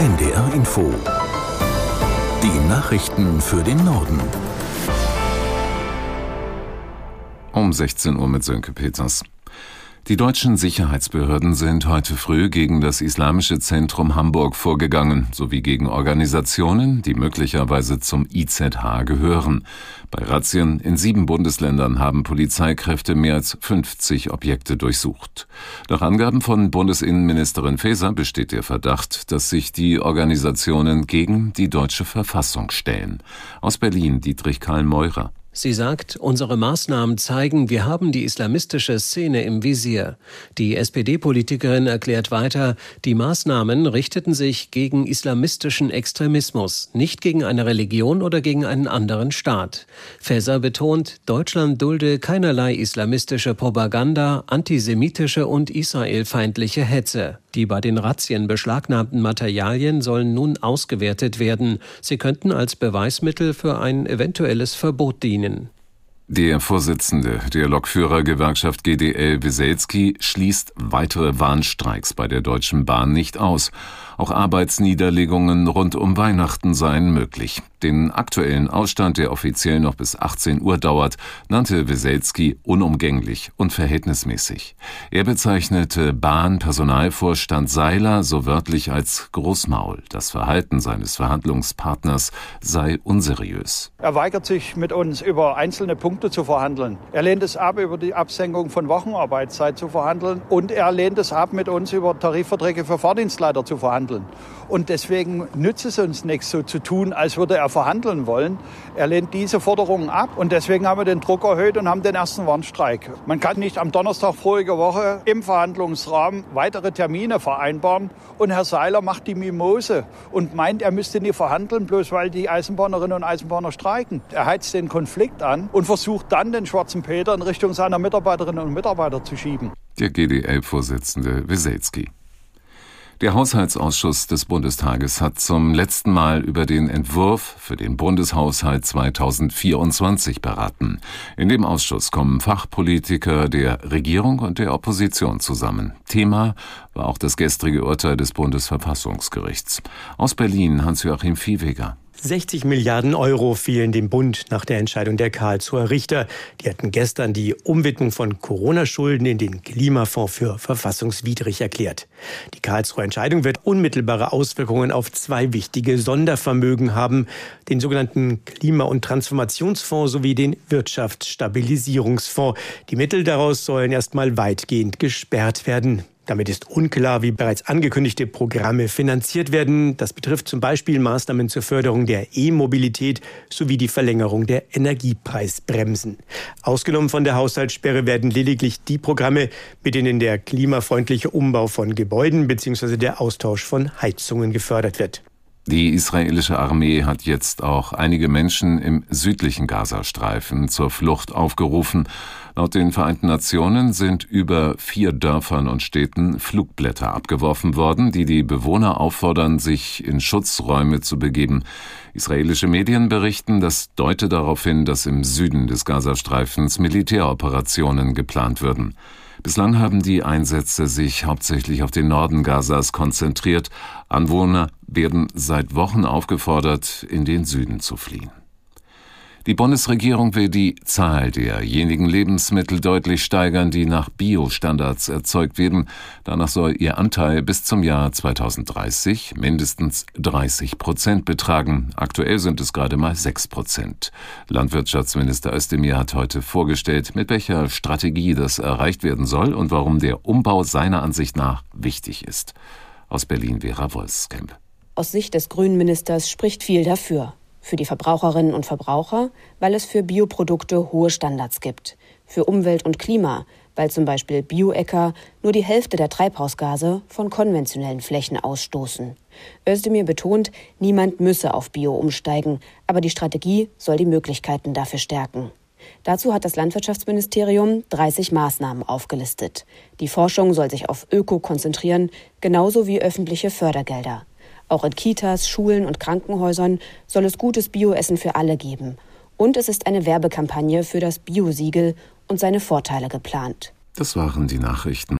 NDR Info. Die Nachrichten für den Norden. Um 16 Uhr mit Sönke Peters. Die deutschen Sicherheitsbehörden sind heute früh gegen das Islamische Zentrum Hamburg vorgegangen, sowie gegen Organisationen, die möglicherweise zum IZH gehören. Bei Razzien in sieben Bundesländern haben Polizeikräfte mehr als 50 Objekte durchsucht. Nach Angaben von Bundesinnenministerin Faeser besteht der Verdacht, dass sich die Organisationen gegen die deutsche Verfassung stellen. Aus Berlin Dietrich Karl Meurer. Sie sagt, unsere Maßnahmen zeigen, wir haben die islamistische Szene im Visier. Die SPD-Politikerin erklärt weiter, die Maßnahmen richteten sich gegen islamistischen Extremismus, nicht gegen eine Religion oder gegen einen anderen Staat. Faeser betont, Deutschland dulde keinerlei islamistische Propaganda, antisemitische und israelfeindliche Hetze. Die bei den Razzien beschlagnahmten Materialien sollen nun ausgewertet werden. Sie könnten als Beweismittel für ein eventuelles Verbot dienen. Der Vorsitzende der Lokführergewerkschaft GDL Wieselski schließt weitere Warnstreiks bei der Deutschen Bahn nicht aus. Auch Arbeitsniederlegungen rund um Weihnachten seien möglich. Den aktuellen Ausstand, der offiziell noch bis 18 Uhr dauert, nannte Weselski unumgänglich und verhältnismäßig. Er bezeichnete Bahnpersonalvorstand Seiler so wörtlich als Großmaul. Das Verhalten seines Verhandlungspartners sei unseriös. Er weigert sich, mit uns über einzelne Punkte zu verhandeln. Er lehnt es ab, über die Absenkung von Wochenarbeitszeit zu verhandeln. Und er lehnt es ab, mit uns über Tarifverträge für Fahrdienstleiter zu verhandeln. Und deswegen nützt es uns nichts, so zu tun, als würde er verhandeln wollen. Er lehnt diese Forderungen ab und deswegen haben wir den Druck erhöht und haben den ersten Warnstreik. Man kann nicht am Donnerstag vorige Woche im Verhandlungsrahmen weitere Termine vereinbaren und Herr Seiler macht die Mimose und meint, er müsste nie verhandeln, bloß weil die Eisenbahnerinnen und Eisenbahner streiken. Er heizt den Konflikt an und versucht dann den schwarzen Peter in Richtung seiner Mitarbeiterinnen und Mitarbeiter zu schieben. Der GDL-Vorsitzende Weselski. Der Haushaltsausschuss des Bundestages hat zum letzten Mal über den Entwurf für den Bundeshaushalt 2024 beraten. In dem Ausschuss kommen Fachpolitiker der Regierung und der Opposition zusammen. Thema war auch das gestrige Urteil des Bundesverfassungsgerichts. Aus Berlin Hans-Joachim Viehweger. 60 Milliarden Euro fehlen dem Bund nach der Entscheidung der Karlsruher Richter. Die hatten gestern die Umwidmung von Corona-Schulden in den Klimafonds für verfassungswidrig erklärt. Die Karlsruher Entscheidung wird unmittelbare Auswirkungen auf zwei wichtige Sondervermögen haben, den sogenannten Klima- und Transformationsfonds sowie den Wirtschaftsstabilisierungsfonds. Die Mittel daraus sollen erstmal weitgehend gesperrt werden. Damit ist unklar, wie bereits angekündigte Programme finanziert werden. Das betrifft zum Beispiel Maßnahmen zur Förderung der E-Mobilität sowie die Verlängerung der Energiepreisbremsen. Ausgenommen von der Haushaltssperre werden lediglich die Programme, mit denen der klimafreundliche Umbau von Gebäuden bzw. der Austausch von Heizungen gefördert wird. Die israelische Armee hat jetzt auch einige Menschen im südlichen Gazastreifen zur Flucht aufgerufen. Laut den Vereinten Nationen sind über vier Dörfern und Städten Flugblätter abgeworfen worden, die die Bewohner auffordern, sich in Schutzräume zu begeben. Israelische Medien berichten, das deute darauf hin, dass im Süden des Gazastreifens Militäroperationen geplant würden. Bislang haben die Einsätze sich hauptsächlich auf den Norden Gazas konzentriert. Anwohner werden seit Wochen aufgefordert, in den Süden zu fliehen. Die Bundesregierung will die Zahl derjenigen Lebensmittel deutlich steigern, die nach Biostandards erzeugt werden. Danach soll ihr Anteil bis zum Jahr 2030 mindestens 30 Prozent betragen. Aktuell sind es gerade mal 6 Prozent. Landwirtschaftsminister Özdemir hat heute vorgestellt, mit welcher Strategie das erreicht werden soll und warum der Umbau seiner Ansicht nach wichtig ist. Aus Berlin Vera Wolfskamp. Aus Sicht des Grünen Ministers spricht viel dafür. Für die Verbraucherinnen und Verbraucher, weil es für Bioprodukte hohe Standards gibt. Für Umwelt und Klima, weil zum Beispiel Bioäcker nur die Hälfte der Treibhausgase von konventionellen Flächen ausstoßen. Özdemir betont, niemand müsse auf Bio umsteigen, aber die Strategie soll die Möglichkeiten dafür stärken. Dazu hat das Landwirtschaftsministerium 30 Maßnahmen aufgelistet. Die Forschung soll sich auf Öko konzentrieren, genauso wie öffentliche Fördergelder. Auch in Kitas, Schulen und Krankenhäusern soll es gutes Bioessen für alle geben. Und es ist eine Werbekampagne für das Biosiegel und seine Vorteile geplant. Das waren die Nachrichten.